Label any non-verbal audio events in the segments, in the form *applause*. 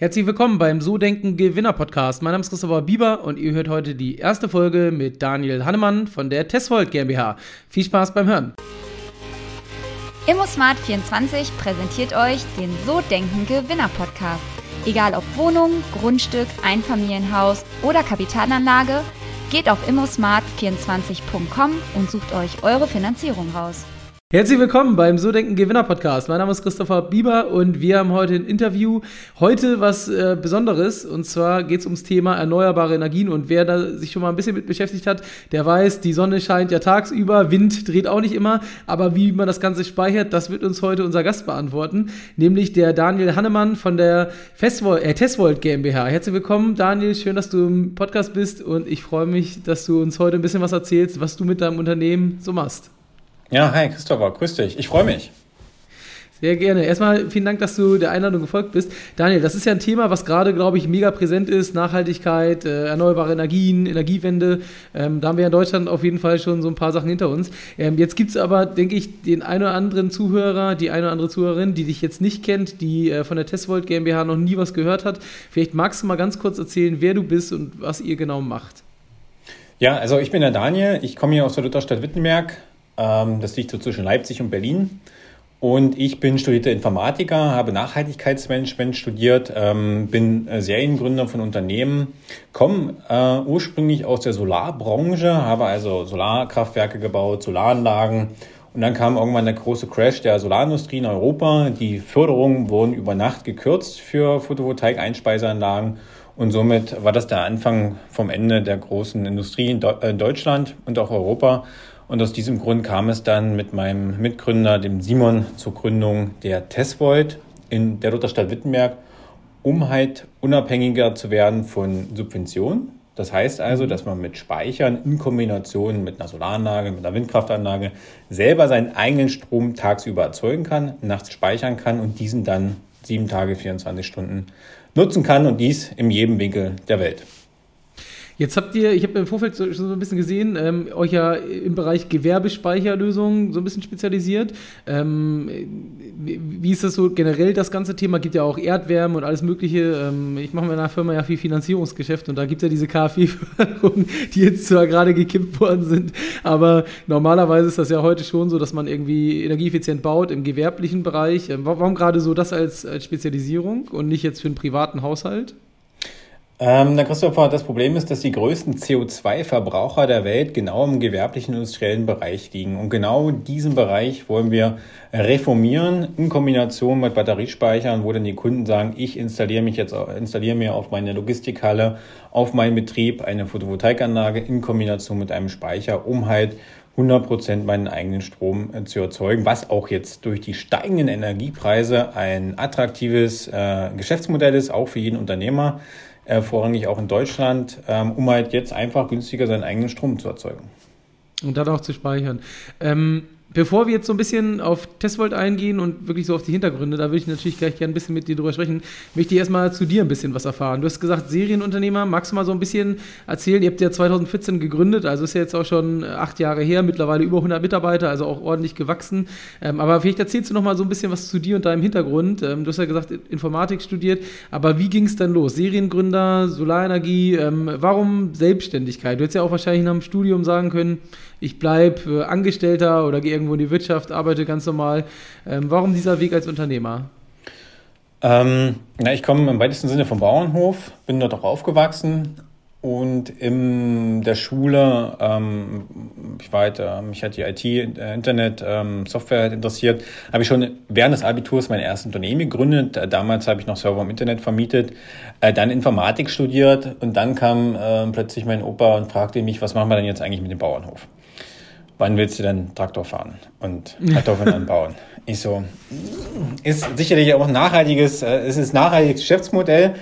Herzlich willkommen beim So Denken Gewinner Podcast. Mein Name ist Christopher Bieber und ihr hört heute die erste Folge mit Daniel Hannemann von der Tesvold GmbH. Viel Spaß beim Hören. ImmoSmart24 präsentiert euch den So Denken Gewinner Podcast. Egal ob Wohnung, Grundstück, Einfamilienhaus oder Kapitalanlage, geht auf immosmart24.com und sucht euch eure Finanzierung raus. Herzlich willkommen beim So Denken Gewinner Podcast. Mein Name ist Christopher Bieber und wir haben heute ein Interview. Heute was äh, Besonderes und zwar geht es ums Thema erneuerbare Energien und wer da sich schon mal ein bisschen mit beschäftigt hat, der weiß, die Sonne scheint ja tagsüber, Wind dreht auch nicht immer, aber wie man das Ganze speichert, das wird uns heute unser Gast beantworten, nämlich der Daniel Hannemann von der Festwold, äh, Tesvold GmbH. Herzlich willkommen, Daniel. Schön, dass du im Podcast bist und ich freue mich, dass du uns heute ein bisschen was erzählst, was du mit deinem Unternehmen so machst. Ja, hi Christopher, grüß dich. Ich freue mich. Sehr gerne. Erstmal vielen Dank, dass du der Einladung gefolgt bist. Daniel, das ist ja ein Thema, was gerade, glaube ich, mega präsent ist. Nachhaltigkeit, äh, erneuerbare Energien, Energiewende. Ähm, da haben wir in Deutschland auf jeden Fall schon so ein paar Sachen hinter uns. Ähm, jetzt gibt es aber, denke ich, den einen oder anderen Zuhörer, die eine oder andere Zuhörerin, die dich jetzt nicht kennt, die äh, von der Testvolt GmbH noch nie was gehört hat. Vielleicht magst du mal ganz kurz erzählen, wer du bist und was ihr genau macht. Ja, also ich bin der Daniel. Ich komme hier aus der Lutherstadt Wittenberg das liegt so zwischen Leipzig und Berlin. Und ich bin studierter Informatiker, habe Nachhaltigkeitsmanagement studiert, ähm, bin äh, Seriengründer von Unternehmen, komme äh, ursprünglich aus der Solarbranche, habe also Solarkraftwerke gebaut, Solaranlagen. Und dann kam irgendwann der große Crash der Solarindustrie in Europa. Die Förderungen wurden über Nacht gekürzt für Photovoltaik-Einspeiseanlagen. Und somit war das der Anfang vom Ende der großen Industrie in, Deutschland und auch Europa. Und aus diesem Grund kam es dann mit meinem Mitgründer, dem Simon, zur Gründung der Tesvold in der Lutherstadt Wittenberg, um halt unabhängiger zu werden von Subventionen. Das heißt also, dass man mit Speichern in Kombination mit einer Solaranlage, mit einer Windkraftanlage selber seinen eigenen Strom tagsüber erzeugen kann, nachts speichern kann und diesen dann sieben Tage, 24 Stunden nutzen kann und dies in jedem Winkel der Welt. Jetzt habt ihr, ich habe im Vorfeld schon so ein bisschen gesehen, ähm, euch ja im Bereich Gewerbespeicherlösungen so ein bisschen spezialisiert. Ähm, wie ist das so generell das ganze Thema? Gibt ja auch Erdwärme und alles Mögliche. Ähm, ich mache in meiner Firma ja viel Finanzierungsgeschäft und da gibt es ja diese KfW-Förderungen, *laughs* die jetzt zwar gerade gekippt worden sind, aber normalerweise ist das ja heute schon so, dass man irgendwie energieeffizient baut im gewerblichen Bereich. Ähm, warum gerade so das als, als Spezialisierung und nicht jetzt für einen privaten Haushalt? Ähm, na Christopher, das Problem ist, dass die größten CO2-Verbraucher der Welt genau im gewerblichen industriellen Bereich liegen. Und genau diesen Bereich wollen wir reformieren in Kombination mit Batteriespeichern, wo dann die Kunden sagen, ich installiere mich jetzt, installiere mir auf meine Logistikhalle, auf meinen Betrieb eine Photovoltaikanlage in Kombination mit einem Speicher, um halt 100 Prozent meinen eigenen Strom äh, zu erzeugen, was auch jetzt durch die steigenden Energiepreise ein attraktives äh, Geschäftsmodell ist, auch für jeden Unternehmer äh, vorrangig auch in Deutschland, ähm, um halt jetzt einfach günstiger seinen eigenen Strom zu erzeugen. Und dann auch zu speichern. Ähm, Bevor wir jetzt so ein bisschen auf Testvolt eingehen und wirklich so auf die Hintergründe, da würde ich natürlich gleich gerne ein bisschen mit dir drüber sprechen, möchte ich erstmal zu dir ein bisschen was erfahren. Du hast gesagt, Serienunternehmer, magst du mal so ein bisschen erzählen? Ihr habt ja 2014 gegründet, also ist ja jetzt auch schon acht Jahre her, mittlerweile über 100 Mitarbeiter, also auch ordentlich gewachsen. Ähm, aber vielleicht erzählst du noch mal so ein bisschen was zu dir und deinem Hintergrund. Ähm, du hast ja gesagt, Informatik studiert, aber wie ging es dann los? Seriengründer, Solarenergie, ähm, warum Selbstständigkeit? Du hättest ja auch wahrscheinlich nach dem Studium sagen können, ich bleibe äh, Angestellter oder gehe irgendwo in die Wirtschaft, arbeite ganz normal. Ähm, warum dieser Weg als Unternehmer? Ähm, na, ich komme im weitesten Sinne vom Bauernhof, bin dort auch aufgewachsen und in der Schule, ähm, ich war halt, äh, mich hat die IT, äh, Internet, ähm, Software interessiert, habe ich schon während des Abiturs mein erstes Unternehmen gegründet. Damals habe ich noch Server im Internet vermietet, äh, dann Informatik studiert und dann kam äh, plötzlich mein Opa und fragte mich, was machen wir denn jetzt eigentlich mit dem Bauernhof? Wann willst du denn Traktor fahren und Kartoffeln *laughs* anbauen? Ich so, ist sicherlich auch ein nachhaltiges, äh, es ist ein nachhaltiges Geschäftsmodell,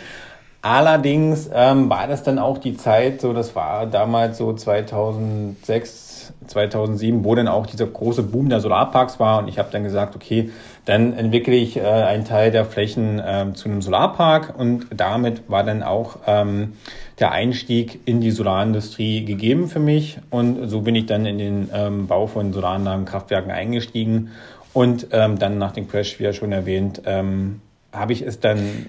Allerdings ähm, war das dann auch die Zeit, so das war damals so 2006, 2007, wo dann auch dieser große Boom der Solarparks war und ich habe dann gesagt, okay, dann entwickle ich äh, einen Teil der Flächen äh, zu einem Solarpark und damit war dann auch ähm, der Einstieg in die Solarindustrie gegeben für mich und so bin ich dann in den ähm, Bau von Solaranlagen, Kraftwerken eingestiegen. Und ähm, dann nach dem Crash, wie ja schon erwähnt, ähm, habe ich es dann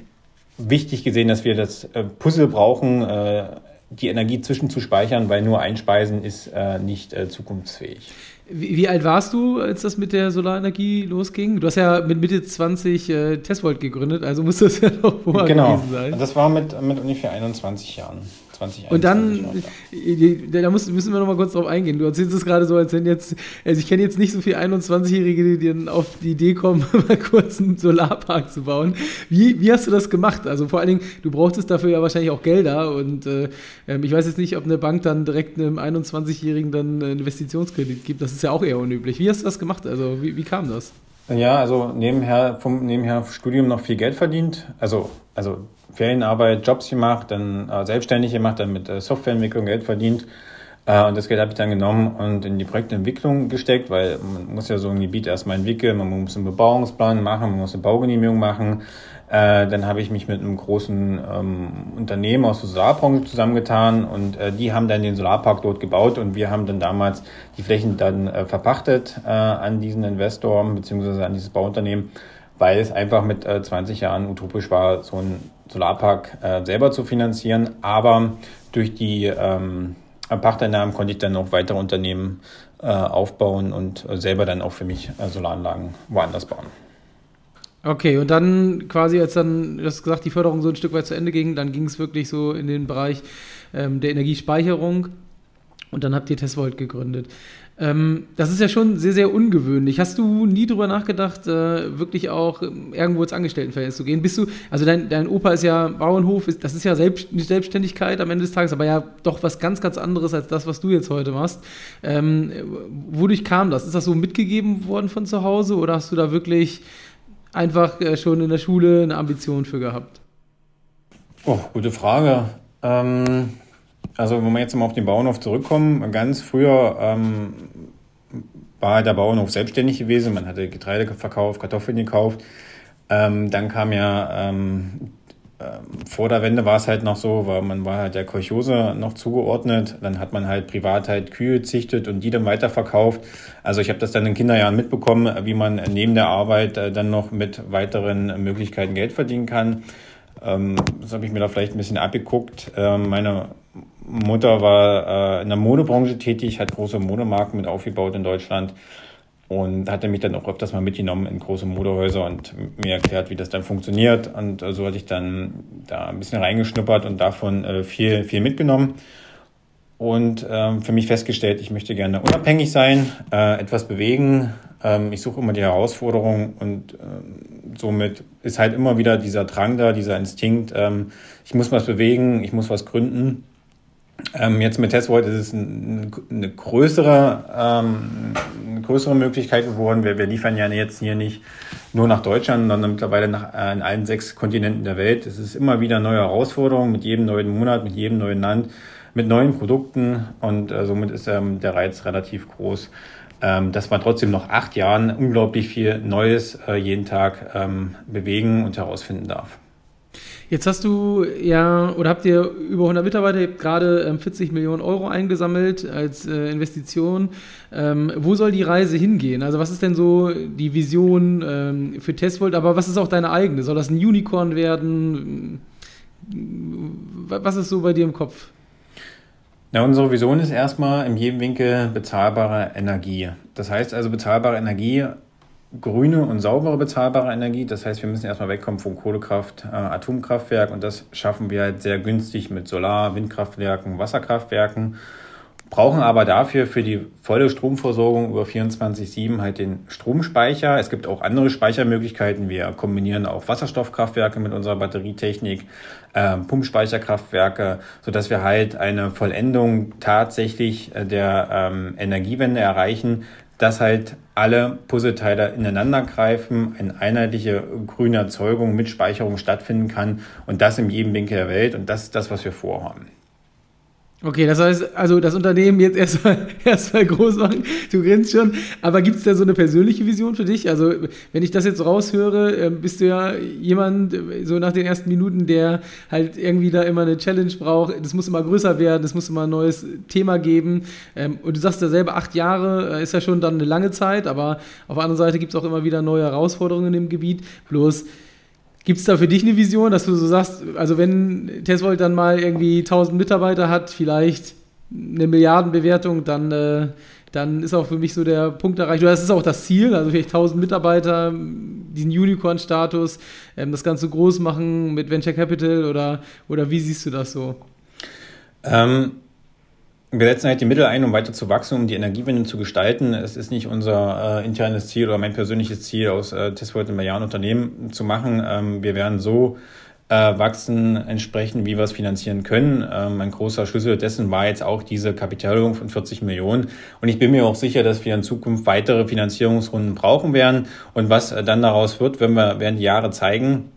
wichtig gesehen, dass wir das äh, Puzzle brauchen, äh, die Energie zwischenzuspeichern, weil nur einspeisen ist äh, nicht äh, zukunftsfähig. Wie, wie, alt warst du, als das mit der Solarenergie losging? Du hast ja mit Mitte 20 äh, Tesvolt gegründet, also muss das ja noch vorher genau. gewesen sein. Genau, das war mit, mit ungefähr 21 Jahren. 2021. Und dann, da müssen, müssen wir noch mal kurz drauf eingehen. Du erzählst es gerade so, als wenn jetzt, also ich kenne jetzt nicht so viele 21-Jährige, die dann auf die Idee kommen, *laughs* mal kurz einen Solarpark zu bauen. Wie, wie hast du das gemacht? Also vor allen Dingen, du brauchtest dafür ja wahrscheinlich auch Gelder und äh, ähm, ich weiß jetzt nicht, ob eine Bank dann direkt einem 21-Jährigen dann einen Investitionskredit gibt. Das ist ja auch eher unüblich. Wie hast du das gemacht? Also wie, wie kam das? Ja, also nebenher vom nebenher Studium noch viel Geld verdient. Also, also Ferienarbeit, Jobs gemacht, dann äh, selbstständig gemacht, dann mit äh, Softwareentwicklung Geld verdient. Äh, und das Geld habe ich dann genommen und in die Projektentwicklung gesteckt, weil man muss ja so ein Gebiet erstmal entwickeln, man muss einen Bebauungsplan machen, man muss eine Baugenehmigung machen. Äh, dann habe ich mich mit einem großen ähm, Unternehmen aus der Solarbranche zusammengetan und äh, die haben dann den Solarpark dort gebaut und wir haben dann damals die Flächen dann äh, verpachtet äh, an diesen Investor bzw. an dieses Bauunternehmen weil es einfach mit äh, 20 Jahren utopisch war, so einen Solarpark äh, selber zu finanzieren. Aber durch die ähm, Pachteinnahmen konnte ich dann noch weitere Unternehmen äh, aufbauen und selber dann auch für mich äh, Solaranlagen woanders bauen. Okay, und dann quasi, als dann, du hast gesagt, die Förderung so ein Stück weit zu Ende ging, dann ging es wirklich so in den Bereich ähm, der Energiespeicherung und dann habt ihr Tesvolt gegründet. Ähm, das ist ja schon sehr, sehr ungewöhnlich. Hast du nie drüber nachgedacht, äh, wirklich auch irgendwo ins Angestelltenverhältnis zu gehen? Bist du, also dein, dein Opa ist ja Bauernhof, ist, das ist ja selbst, nicht Selbstständigkeit am Ende des Tages, aber ja doch was ganz, ganz anderes als das, was du jetzt heute machst. Ähm, wodurch kam das? Ist das so mitgegeben worden von zu Hause oder hast du da wirklich einfach äh, schon in der Schule eine Ambition für gehabt? Oh, gute Frage. Ähm also wenn wir jetzt mal auf den Bauernhof zurückkommen, ganz früher ähm, war der Bauernhof selbstständig gewesen. Man hatte Getreide verkauft, Kartoffeln gekauft. Ähm, dann kam ja ähm, ähm, vor der Wende war es halt noch so, weil man war halt der Kolchose noch zugeordnet. Dann hat man halt privat halt Kühe züchtet und die dann weiterverkauft. Also ich habe das dann in Kinderjahren mitbekommen, wie man neben der Arbeit äh, dann noch mit weiteren Möglichkeiten Geld verdienen kann. Ähm, das habe ich mir da vielleicht ein bisschen abgeguckt. Ähm, meine Mutter war äh, in der Modebranche tätig, hat große Modemarken mit aufgebaut in Deutschland und hatte mich dann auch öfters mal mitgenommen in große Modehäuser und mir erklärt, wie das dann funktioniert. Und äh, so hatte ich dann da ein bisschen reingeschnuppert und davon äh, viel, viel mitgenommen. Und ähm, für mich festgestellt, ich möchte gerne unabhängig sein, äh, etwas bewegen. Ähm, ich suche immer die Herausforderung und ähm, somit ist halt immer wieder dieser Drang da, dieser Instinkt, ähm, ich muss was bewegen, ich muss was gründen. Ähm, jetzt mit Testvolt ist es ein, eine größere, ähm, eine größere Möglichkeit geworden. Wir, wir liefern ja jetzt hier nicht nur nach Deutschland, sondern mittlerweile nach, äh, in allen sechs Kontinenten der Welt. Es ist immer wieder neue Herausforderungen mit jedem neuen Monat, mit jedem neuen Land, mit neuen Produkten und äh, somit ist ähm, der Reiz relativ groß, ähm, dass man trotzdem noch acht Jahren unglaublich viel Neues äh, jeden Tag ähm, bewegen und herausfinden darf. Jetzt hast du ja, oder habt ihr über 100 Mitarbeiter, gerade ähm, 40 Millionen Euro eingesammelt als äh, Investition. Ähm, wo soll die Reise hingehen? Also was ist denn so die Vision ähm, für Testvolt, aber was ist auch deine eigene? Soll das ein Unicorn werden? Was ist so bei dir im Kopf? Na, unsere Vision ist erstmal in jedem Winkel bezahlbare Energie. Das heißt also bezahlbare Energie grüne und saubere bezahlbare Energie. Das heißt, wir müssen erstmal wegkommen von Kohlekraft, äh, Atomkraftwerk und das schaffen wir halt sehr günstig mit Solar, Windkraftwerken, Wasserkraftwerken. Brauchen aber dafür für die volle Stromversorgung über 24-7 halt den Stromspeicher. Es gibt auch andere Speichermöglichkeiten. Wir kombinieren auch Wasserstoffkraftwerke mit unserer Batterietechnik, äh, Pumpspeicherkraftwerke, sodass wir halt eine Vollendung tatsächlich äh, der ähm, Energiewende erreichen, dass halt alle Puzzleteile ineinander greifen, eine einheitliche grüne Erzeugung mit Speicherung stattfinden kann und das in jedem Winkel der Welt und das ist das, was wir vorhaben. Okay, das heißt, also das Unternehmen jetzt erstmal *laughs* erstmal groß machen, du grinst schon, aber gibt es da so eine persönliche Vision für dich? Also, wenn ich das jetzt raushöre, ähm, bist du ja jemand, äh, so nach den ersten Minuten, der halt irgendwie da immer eine Challenge braucht, das muss immer größer werden, das muss immer ein neues Thema geben. Ähm, und du sagst ja selber, acht Jahre äh, ist ja schon dann eine lange Zeit, aber auf der anderen Seite gibt es auch immer wieder neue Herausforderungen in dem Gebiet. Bloß, Gibt es da für dich eine Vision, dass du so sagst, also wenn Tesvolt dann mal irgendwie 1000 Mitarbeiter hat, vielleicht eine Milliardenbewertung, dann, äh, dann ist auch für mich so der Punkt erreicht. Das ist auch das Ziel, also vielleicht 1000 Mitarbeiter, diesen Unicorn-Status, ähm, das Ganze groß machen mit Venture Capital oder, oder wie siehst du das so? Ähm, wir setzen halt die Mittel ein, um weiter zu wachsen, um die Energiewende zu gestalten. Es ist nicht unser äh, internes Ziel oder mein persönliches Ziel, aus äh, Tesvolt ein Milliardenunternehmen zu machen. Ähm, wir werden so äh, wachsen, entsprechend, wie wir es finanzieren können. Ähm, ein großer Schlüssel dessen war jetzt auch diese Kapitalerhöhung von 40 Millionen. Und ich bin mir auch sicher, dass wir in Zukunft weitere Finanzierungsrunden brauchen werden. Und was äh, dann daraus wird, wenn wir, werden die Jahre zeigen.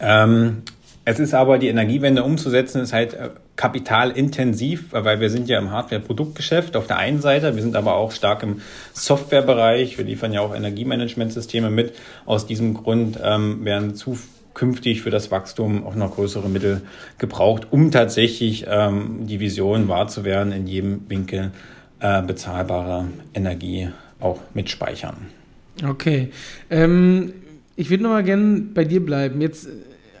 Ähm, es ist aber, die Energiewende umzusetzen, ist halt äh, kapitalintensiv, weil wir sind ja im Hardware-Produktgeschäft auf der einen Seite, wir sind aber auch stark im Softwarebereich, wir liefern ja auch Energiemanagementsysteme mit. Aus diesem Grund ähm, werden zukünftig für das Wachstum auch noch größere Mittel gebraucht, um tatsächlich ähm, die Vision wahr zu werden, in jedem Winkel äh, bezahlbare Energie auch mit speichern. Okay. Ähm, ich würde noch mal gerne bei dir bleiben. Jetzt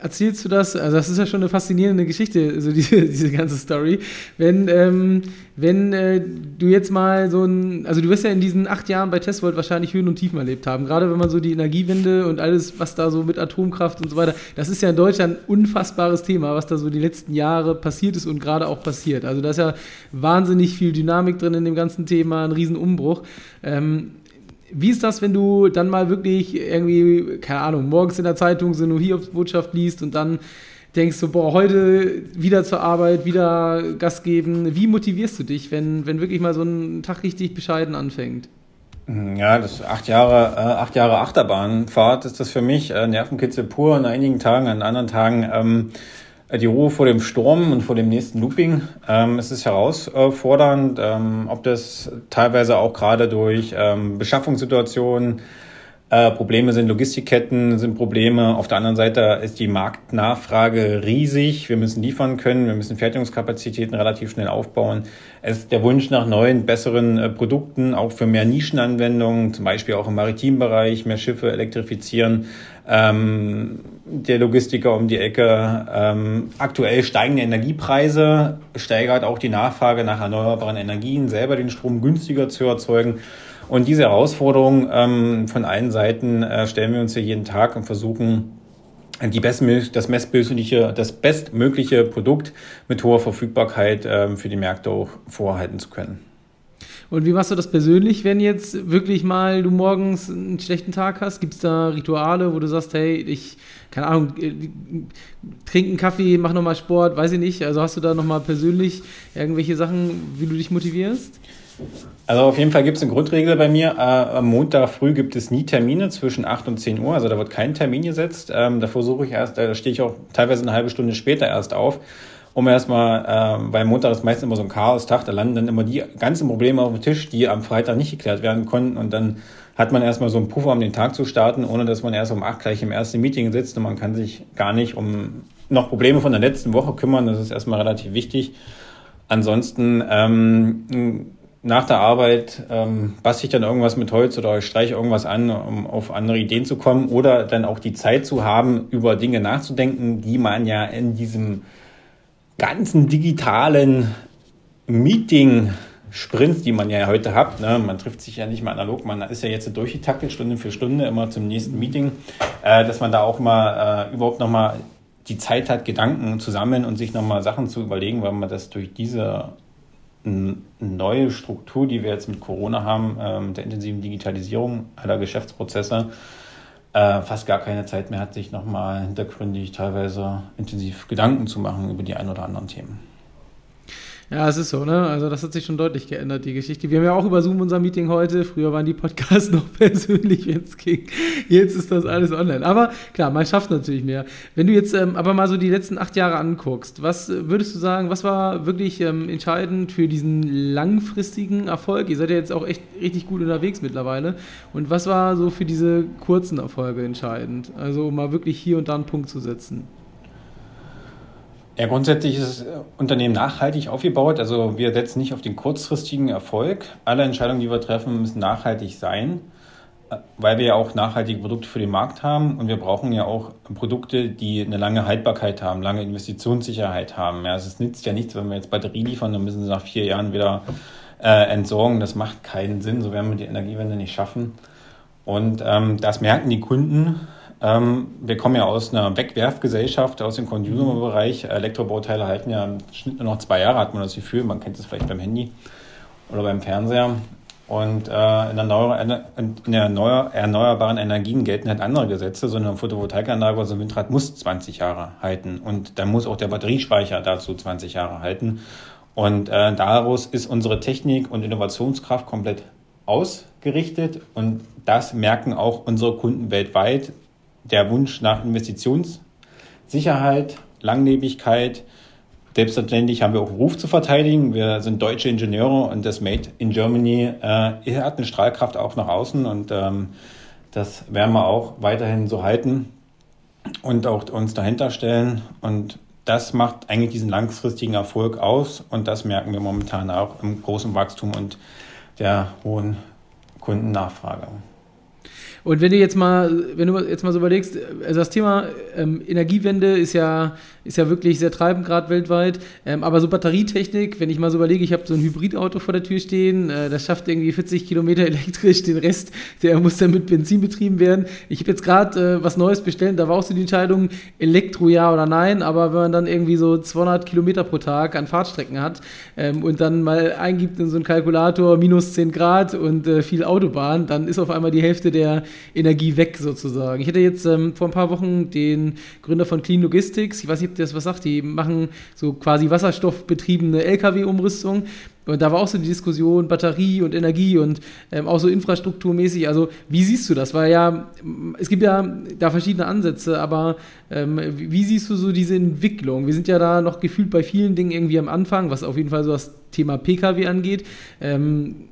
erzählst du das? Also, das ist ja schon eine faszinierende Geschichte, so diese, *laughs* diese ganze Story. Wenn, ähm, wenn äh, du jetzt mal so ein, also du wirst ja in diesen acht Jahren bei Testvolt wahrscheinlich Höhen und Tiefen erlebt haben. Gerade wenn man so die Energiewende und alles, was da so mit Atomkraft und so weiter, das ist ja in Deutschland ein unfassbares Thema, was da so die letzten Jahre passiert ist und gerade auch passiert. Also da ist ja wahnsinnig viel Dynamik drin in dem ganzen Thema, ein Riesenumbruch. Ähm, wie ist das, wenn du dann mal wirklich irgendwie, keine Ahnung, morgens in der Zeitung so eine Hiobsbotschaft liest und dann denkst du, boah, heute wieder zur Arbeit, wieder Gas geben. Wie motivierst du dich, wenn, wenn wirklich mal so ein Tag richtig bescheiden anfängt? Ja, das acht Jahre, äh, acht Jahre Achterbahnfahrt ist das für mich äh, Nervenkitzel pur an einigen Tagen, an anderen Tagen ähm, äh, die Ruhe vor dem Sturm und vor dem nächsten Looping. Ähm, es ist herausfordernd, ähm, ob das teilweise auch gerade durch ähm, Beschaffungssituationen äh, Probleme sind, Logistikketten sind Probleme. Auf der anderen Seite ist die Marktnachfrage riesig. Wir müssen liefern können, wir müssen Fertigungskapazitäten relativ schnell aufbauen. Es ist der Wunsch nach neuen, besseren äh, Produkten, auch für mehr Nischenanwendungen, zum Beispiel auch im Maritimbereich, mehr Schiffe elektrifizieren. Ähm, der Logistiker um die Ecke. Ähm, aktuell steigende Energiepreise steigert auch die Nachfrage nach erneuerbaren Energien, selber den Strom günstiger zu erzeugen. Und diese Herausforderung ähm, von allen Seiten äh, stellen wir uns hier jeden Tag und versuchen, die bestmögliche, das, bestmögliche, das bestmögliche Produkt mit hoher Verfügbarkeit ähm, für die Märkte auch vorhalten zu können. Und wie machst du das persönlich, wenn jetzt wirklich mal du morgens einen schlechten Tag hast? Gibt es da Rituale, wo du sagst, hey, ich, keine Ahnung, äh, trink einen Kaffee, mach nochmal Sport, weiß ich nicht. Also hast du da nochmal persönlich irgendwelche Sachen, wie du dich motivierst? Also auf jeden Fall gibt es eine Grundregel bei mir. Äh, am Montag früh gibt es nie Termine zwischen 8 und 10 Uhr. Also da wird kein Termin gesetzt. Ähm, da versuche ich erst, da stehe ich auch teilweise eine halbe Stunde später erst auf, um erstmal, äh, weil Montag ist meistens immer so ein Chaos-Tag, da landen dann immer die ganzen Probleme auf dem Tisch, die am Freitag nicht geklärt werden konnten. Und dann hat man erstmal so einen Puffer, um den Tag zu starten, ohne dass man erst um 8 gleich im ersten Meeting sitzt und man kann sich gar nicht um noch Probleme von der letzten Woche kümmern. Das ist erstmal relativ wichtig. Ansonsten ähm, nach der Arbeit ähm, bastel ich dann irgendwas mit Holz oder ich streiche irgendwas an, um auf andere Ideen zu kommen oder dann auch die Zeit zu haben, über Dinge nachzudenken, die man ja in diesem ganzen digitalen Meeting Sprints, die man ja heute hat. Ne? Man trifft sich ja nicht mehr analog, man ist ja jetzt durchgetaktet, Stunde für Stunde, immer zum nächsten Meeting, äh, dass man da auch mal äh, überhaupt nochmal die Zeit hat, Gedanken zu sammeln und sich nochmal Sachen zu überlegen, weil man das durch diese neue Struktur, die wir jetzt mit Corona haben, ähm, der intensiven Digitalisierung aller Geschäftsprozesse, äh, fast gar keine Zeit mehr hat, sich nochmal hintergründig teilweise intensiv Gedanken zu machen über die ein oder anderen Themen. Ja, es ist so, ne? Also das hat sich schon deutlich geändert, die Geschichte. Wir haben ja auch über Zoom unser Meeting heute. Früher waren die Podcasts *laughs* noch persönlich, wenn es ging. Jetzt ist das alles online. Aber klar, man schafft natürlich mehr. Wenn du jetzt ähm, aber mal so die letzten acht Jahre anguckst, was würdest du sagen, was war wirklich ähm, entscheidend für diesen langfristigen Erfolg? Ihr seid ja jetzt auch echt richtig gut unterwegs mittlerweile. Und was war so für diese kurzen Erfolge entscheidend? Also um mal wirklich hier und da einen Punkt zu setzen. Ja, grundsätzlich ist das Unternehmen nachhaltig aufgebaut. Also wir setzen nicht auf den kurzfristigen Erfolg. Alle Entscheidungen, die wir treffen, müssen nachhaltig sein. weil wir ja auch nachhaltige Produkte für den Markt haben und wir brauchen ja auch Produkte, die eine lange Haltbarkeit haben, lange Investitionssicherheit haben. Ja, es nützt ja nichts, wenn wir jetzt Batterie liefern, dann müssen sie nach vier Jahren wieder äh, entsorgen. Das macht keinen Sinn, so werden wir die Energiewende nicht schaffen. Und ähm, das merken die Kunden. Ähm, wir kommen ja aus einer Wegwerfgesellschaft, aus dem Consumer-Bereich. Elektrobauteile halten ja im Schnitt nur noch zwei Jahre, hat man das Gefühl. Man kennt es vielleicht beim Handy oder beim Fernseher. Und äh, in, der in der erneuerbaren Energien gelten halt andere Gesetze, sondern eine Photovoltaikanlage oder so ein Windrad muss 20 Jahre halten. Und dann muss auch der Batteriespeicher dazu 20 Jahre halten. Und äh, daraus ist unsere Technik und Innovationskraft komplett ausgerichtet. Und das merken auch unsere Kunden weltweit. Der Wunsch nach Investitionssicherheit, Langlebigkeit, Selbstverständlich haben wir auch Ruf zu verteidigen. Wir sind deutsche Ingenieure und das Made in Germany äh, hat eine Strahlkraft auch nach außen und ähm, das werden wir auch weiterhin so halten und auch uns dahinter stellen. Und das macht eigentlich diesen langfristigen Erfolg aus und das merken wir momentan auch im großen Wachstum und der hohen Kundennachfrage. Und wenn du jetzt mal, wenn du jetzt mal so überlegst, also das Thema ähm, Energiewende ist ja, ist ja wirklich sehr treibend gerade weltweit. Ähm, aber so Batterietechnik, wenn ich mal so überlege, ich habe so ein Hybridauto vor der Tür stehen, äh, das schafft irgendwie 40 Kilometer *laughs* elektrisch, den Rest, der muss dann mit Benzin betrieben werden. Ich habe jetzt gerade äh, was Neues bestellt, da war auch so die Entscheidung, Elektro ja oder nein, aber wenn man dann irgendwie so 200 Kilometer pro Tag an Fahrtstrecken hat ähm, und dann mal eingibt in so einen Kalkulator minus 10 Grad und äh, viel Autobahn, dann ist auf einmal die Hälfte der Energie weg sozusagen. Ich hatte jetzt ähm, vor ein paar Wochen den Gründer von Clean Logistics, ich weiß nicht, ob der das was sagt, die machen so quasi wasserstoffbetriebene Lkw-Umrüstung. Und da war auch so die Diskussion Batterie und Energie und ähm, auch so infrastrukturmäßig. Also wie siehst du das? Weil ja, es gibt ja da verschiedene Ansätze, aber ähm, wie siehst du so diese Entwicklung? Wir sind ja da noch gefühlt bei vielen Dingen irgendwie am Anfang, was auf jeden Fall so das Thema Pkw angeht. Ähm,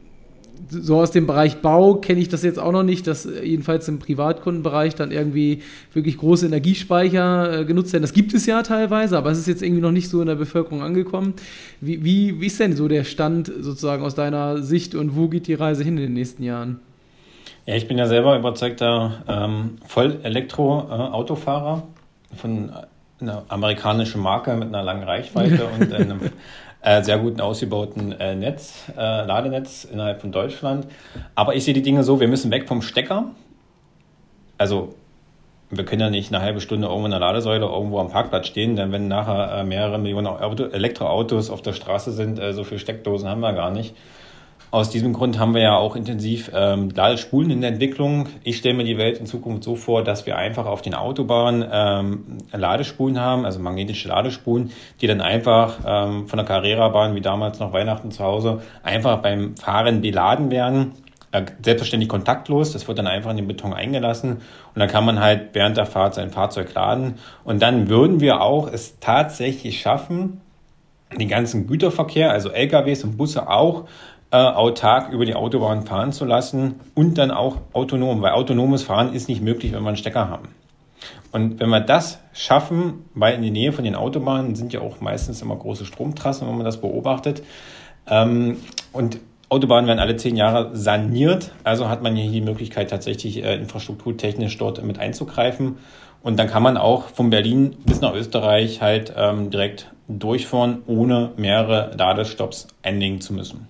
so aus dem Bereich Bau kenne ich das jetzt auch noch nicht, dass äh, jedenfalls im Privatkundenbereich dann irgendwie wirklich große Energiespeicher äh, genutzt werden. Das gibt es ja teilweise, aber es ist jetzt irgendwie noch nicht so in der Bevölkerung angekommen. Wie, wie, wie ist denn so der Stand sozusagen aus deiner Sicht und wo geht die Reise hin in den nächsten Jahren? Ja, ich bin ja selber überzeugter ähm, Voll-Elektro-Autofahrer äh, von einer amerikanischen Marke mit einer langen Reichweite *laughs* und einem äh, sehr guten ausgebauten äh, Netz, äh, Ladenetz innerhalb von Deutschland. Aber ich sehe die Dinge so, wir müssen weg vom Stecker. Also wir können ja nicht eine halbe Stunde irgendwo in der Ladesäule irgendwo am Parkplatz stehen, denn wenn nachher äh, mehrere Millionen Auto Elektroautos auf der Straße sind, äh, so viele Steckdosen haben wir gar nicht. Aus diesem Grund haben wir ja auch intensiv ähm, Ladespulen in der Entwicklung. Ich stelle mir die Welt in Zukunft so vor, dass wir einfach auf den Autobahnen ähm, Ladespulen haben, also magnetische Ladespulen, die dann einfach ähm, von der Carrera-Bahn wie damals noch Weihnachten zu Hause einfach beim Fahren beladen werden. Äh, selbstverständlich kontaktlos, das wird dann einfach in den Beton eingelassen und dann kann man halt während der Fahrt sein Fahrzeug laden. Und dann würden wir auch es tatsächlich schaffen, den ganzen Güterverkehr, also LKWs und Busse auch äh, autark über die Autobahn fahren zu lassen und dann auch autonom, weil autonomes Fahren ist nicht möglich, wenn wir einen Stecker haben. Und wenn wir das schaffen, weil in der Nähe von den Autobahnen sind ja auch meistens immer große Stromtrassen, wenn man das beobachtet, ähm, und Autobahnen werden alle zehn Jahre saniert, also hat man hier die Möglichkeit tatsächlich äh, infrastrukturtechnisch dort mit einzugreifen. Und dann kann man auch von Berlin bis nach Österreich halt ähm, direkt durchfahren, ohne mehrere Ladestops einlegen zu müssen.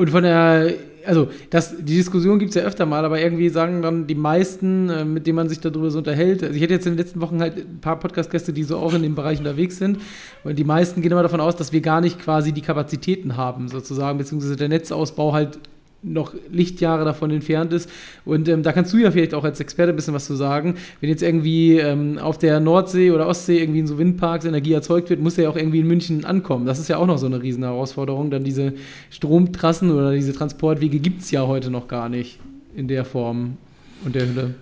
Und von der, also das, die Diskussion gibt es ja öfter mal, aber irgendwie sagen dann die meisten, äh, mit denen man sich darüber so unterhält, also ich hatte jetzt in den letzten Wochen halt ein paar Podcast-Gäste, die so auch in dem Bereich unterwegs sind und die meisten gehen immer davon aus, dass wir gar nicht quasi die Kapazitäten haben, sozusagen, beziehungsweise der Netzausbau halt noch Lichtjahre davon entfernt ist. Und ähm, da kannst du ja vielleicht auch als Experte ein bisschen was zu sagen. Wenn jetzt irgendwie ähm, auf der Nordsee oder Ostsee irgendwie in so Windparks Energie erzeugt wird, muss ja auch irgendwie in München ankommen. Das ist ja auch noch so eine riesen Herausforderung. Dann diese Stromtrassen oder diese Transportwege gibt es ja heute noch gar nicht in der Form und der Hülle.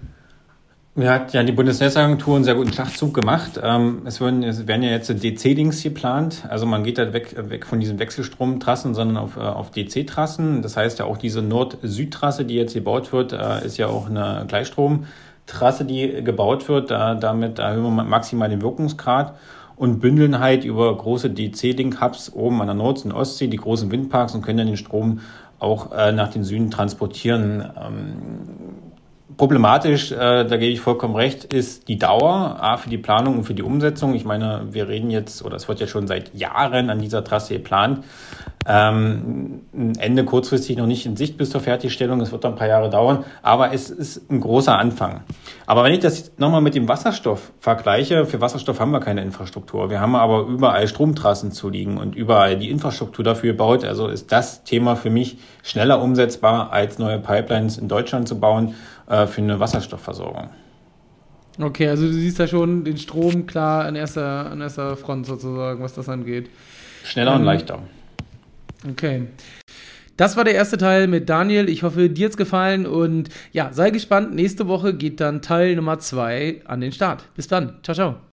Mir hat ja die Bundesnetzagentur einen sehr guten Schachzug gemacht. Ähm, es, werden, es werden ja jetzt DC-Links geplant. Also man geht halt weg, weg von diesen Wechselstromtrassen, sondern auf, äh, auf DC-Trassen. Das heißt ja auch diese Nord-Süd-Trasse, die jetzt gebaut wird, äh, ist ja auch eine Gleichstromtrasse, die gebaut wird. Damit erhöhen wir maximal den Wirkungsgrad und bündeln halt über große DC-Link-Hubs oben an der Nord- und Ostsee die großen Windparks und können dann den Strom auch äh, nach den Süden transportieren. Problematisch, äh, da gebe ich vollkommen recht, ist die Dauer, A, für die Planung und für die Umsetzung. Ich meine, wir reden jetzt, oder es wird ja schon seit Jahren an dieser Trasse geplant. Ähm, ein Ende kurzfristig noch nicht in Sicht bis zur Fertigstellung. Es wird dann ein paar Jahre dauern, aber es ist ein großer Anfang. Aber wenn ich das nochmal mit dem Wasserstoff vergleiche, für Wasserstoff haben wir keine Infrastruktur. Wir haben aber überall Stromtrassen zu liegen und überall die Infrastruktur dafür gebaut. Also ist das Thema für mich schneller umsetzbar, als neue Pipelines in Deutschland zu bauen äh, für eine Wasserstoffversorgung. Okay, also du siehst da schon den Strom klar an erster, an erster Front sozusagen, was das angeht. Schneller ähm, und leichter. Okay. Das war der erste Teil mit Daniel. Ich hoffe, dir hat's gefallen und ja, sei gespannt. Nächste Woche geht dann Teil Nummer zwei an den Start. Bis dann. Ciao, ciao.